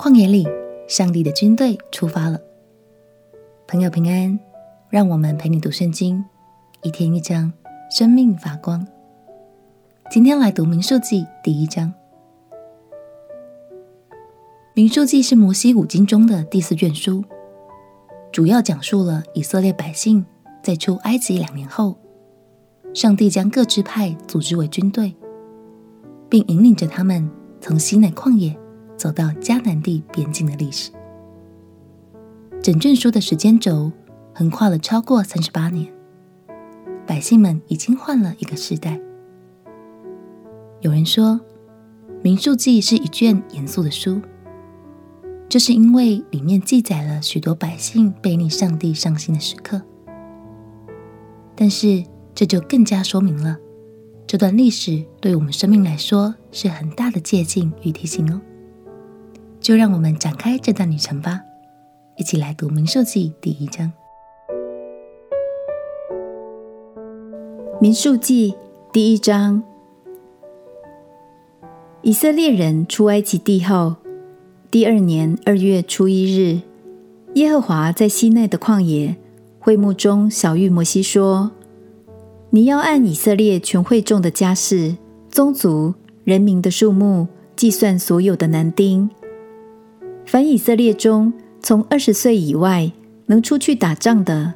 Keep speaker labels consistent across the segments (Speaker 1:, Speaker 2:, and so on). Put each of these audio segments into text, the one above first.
Speaker 1: 旷野里，上帝的军队出发了。朋友平安，让我们陪你读圣经，一天一章，生命发光。今天来读民数记第一章。民数记是摩西五经中的第四卷书，主要讲述了以色列百姓在出埃及两年后，上帝将各支派组织为军队，并引领着他们从西奈旷野走到迦南地边境的历史。整卷书的时间轴横跨了超过三十八年，百姓们已经换了一个世代。有人说，《民数记》是一卷严肃的书，这是因为里面记载了许多百姓背逆上帝伤心的时刻。但是，这就更加说明了这段历史对我们生命来说是很大的借鉴与提醒哦。就让我们展开这段旅程吧，一起来读《民数记》第一章。
Speaker 2: 《民数记》第一章：以色列人出埃及地后，第二年二月初一日，耶和华在西奈的旷野会幕中晓諭摩西说：“你要按以色列全会众的家室、宗族、人民的数目计算所有的男丁。”凡以色列中从二十岁以外能出去打仗的，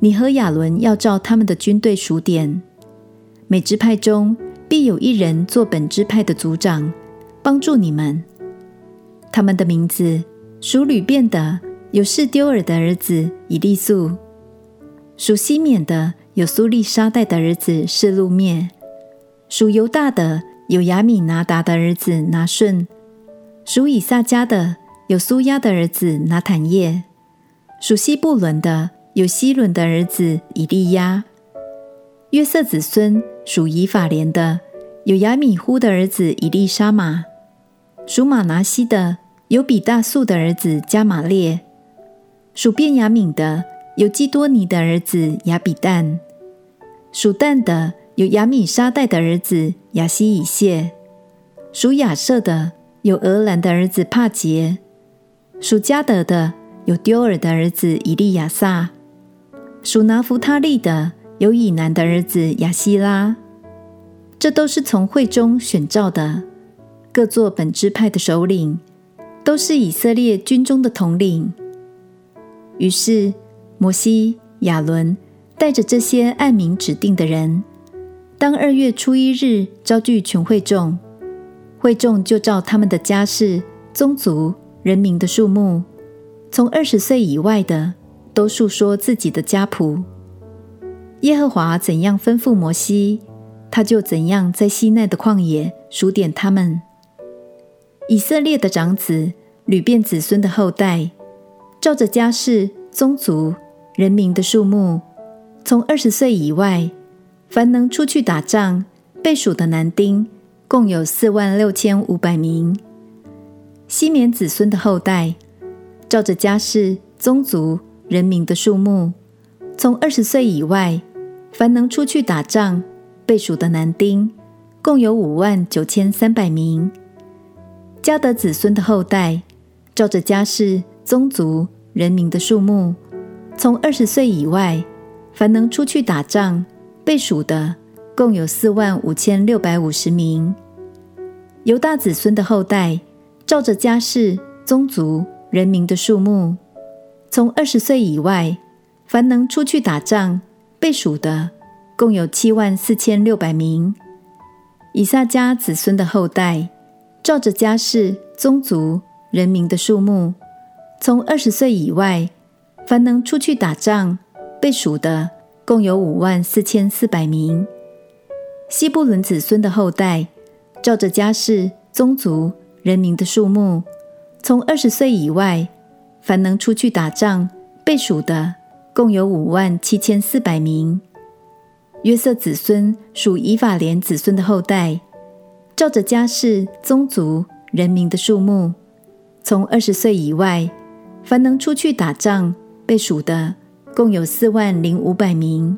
Speaker 2: 你和亚伦要照他们的军队数点。每支派中必有一人做本支派的族长，帮助你们。他们的名字属吕便的有示丢尔的儿子以利素；属西缅的有苏利沙代的儿子示路灭；属犹大的有亚米拿达的儿子拿顺；属以萨迦的。有苏押的儿子拿坦业，属西布伦的有希伦的儿子以利押；约瑟子孙属以法莲的有亚米忽的儿子以利沙玛；属马拿西的有比大素的儿子加玛列；属便雅悯的有基多尼的儿子亚比旦；属但的有亚米沙代的儿子亚希以谢；属亚设的有俄兰的儿子帕结。属迦得的有丢尔的儿子以利亚撒；属拿弗他利的有以南的儿子亚希拉。这都是从会中选召的，各作本支派的首领，都是以色列军中的统领。于是摩西、亚伦带着这些按名指定的人，当二月初一日召聚全会众，会众就照他们的家世、宗族。人民的数目，从二十岁以外的，都述说自己的家谱。耶和华怎样吩咐摩西，他就怎样在西奈的旷野数点他们。以色列的长子、流便子孙的后代，照着家世、宗族、人民的数目，从二十岁以外，凡能出去打仗、被数的男丁，共有四万六千五百名。西缅子孙的后代，照着家世、宗族、人民的数目，从二十岁以外，凡能出去打仗、被数的男丁，共有五万九千三百名。迦得子孙的后代，照着家世、宗族、人民的数目，从二十岁以外，凡能出去打仗、被数的，共有四万五千六百五十名。犹大子孙的后代。照着家室、宗族、人民的数目，从二十岁以外，凡能出去打仗、被数的，共有七万四千六百名。以萨迦子孙的后代，照着家室、宗族、人民的数目，从二十岁以外，凡能出去打仗、被数的，共有五万四千四百名。西布伦子孙的后代，照着家室、宗族。人民的数目，从二十岁以外，凡能出去打仗、被数的，共有五万七千四百名。约瑟子孙属以法莲子孙的后代，照着家世、宗族、人民的数目，从二十岁以外，凡能出去打仗、被数的，共有四万零五百名。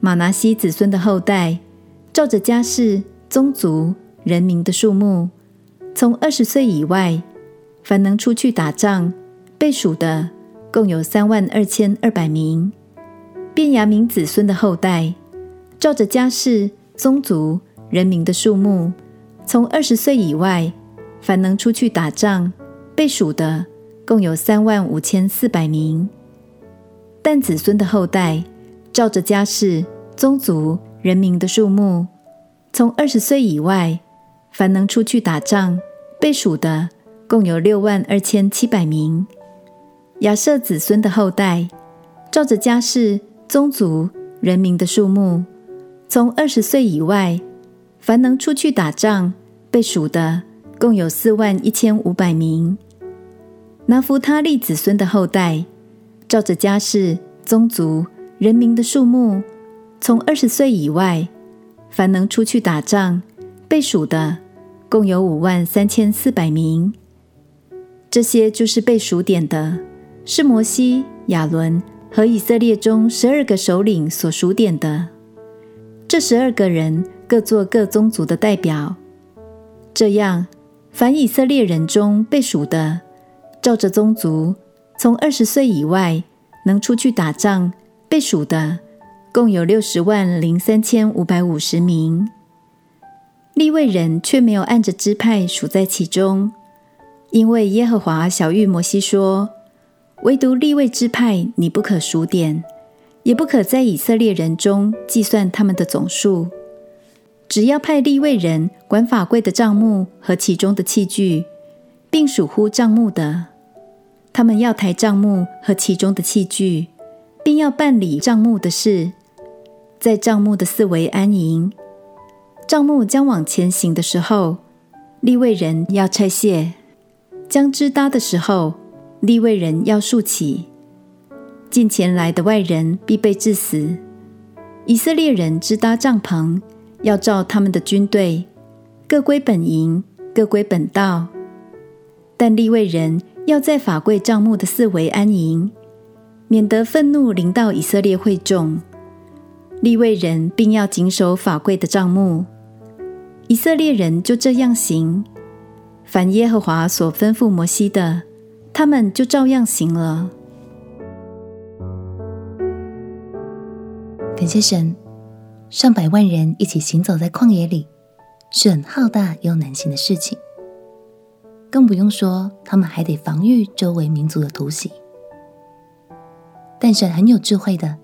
Speaker 2: 马拿西子孙的后代，照着家世、宗族、人民的数目。从二十岁以外，凡能出去打仗，被数的共有三万二千二百名。便雅悯子孙的后代，照着家世、宗族、人民的数目，从二十岁以外，凡能出去打仗，被数的共有三万五千四百名。但子孙的后代，照着家世、宗族、人民的数目，从二十岁以外，凡能出去打仗，被数的共有六万二千七百名。亚设子孙的后代，照着家世、宗族、人民的数目，从二十岁以外，凡能出去打仗，被数的共有四万一千五百名。拿弗他利子孙的后代，照着家世、宗族、人民的数目，从二十岁以外，凡能出去打仗，被数的共有五万三千四百名。这些就是被数点的，是摩西、亚伦和以色列中十二个首领所数点的。这十二个人各做各宗族的代表。这样，凡以色列人中被数的，照着宗族，从二十岁以外能出去打仗被数的，共有六十万零三千五百五十名。立位人却没有按着支派数在其中，因为耶和华晓諭摩西说：“唯独立位支派你不可数点，也不可在以色列人中计算他们的总数。只要派立位人管法柜的帐目和其中的器具，并属乎帐目的。”他们要抬帐目和其中的器具，并要办理帐目的事，在帐目的四围安营。帐幕将往前行的时候，利未人要拆卸；将支搭的时候，利未人要竖起。近前来的外人必被治死。以色列人支搭帐篷，要照他们的军队，各归本营，各归本道。但利未人。要在法柜帐幕的四围安营，免得愤怒临到以色列会众。立位人并要谨守法规的账目。以色列人就这样行，凡耶和华所吩咐摩西的，他们就照样行了。
Speaker 1: 感谢神，上百万人一起行走在旷野里，是很浩大又难行的事情。更不用说，他们还得防御周围民族的突袭。但神很有智慧的，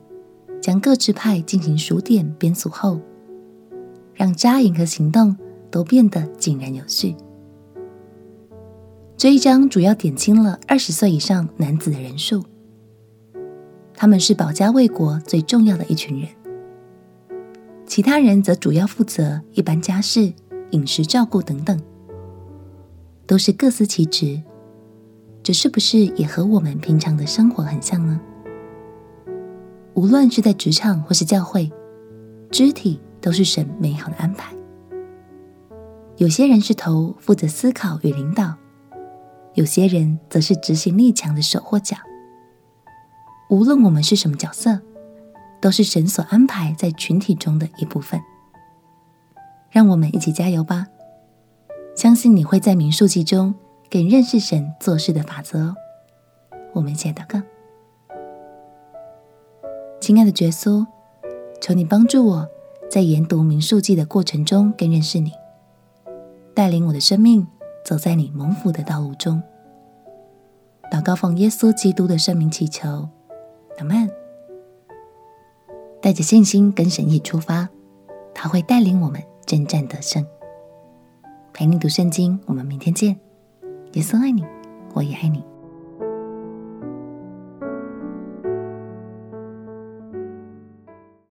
Speaker 1: 将各支派进行数点编组后，让扎营和行动都变得井然有序。这一章主要点清了二十岁以上男子的人数，他们是保家卫国最重要的一群人。其他人则主要负责一般家事、饮食照顾等等。都是各司其职，这是不是也和我们平常的生活很像呢？无论是在职场或是教会，肢体都是神美好的安排。有些人是头，负责思考与领导；有些人则是执行力强的手或脚。无论我们是什么角色，都是神所安排在群体中的一部分。让我们一起加油吧！相信你会在民数记中更认识神做事的法则哦。我们一起祷告，亲爱的耶稣，求你帮助我在研读民数记的过程中更认识你，带领我的生命走在你蒙福的道路中。祷告奉耶稣基督的圣名祈求，阿门。带着信心跟神意出发，他会带领我们征战得胜。陪你读圣经，我们明天见。耶稣爱你，我也爱你。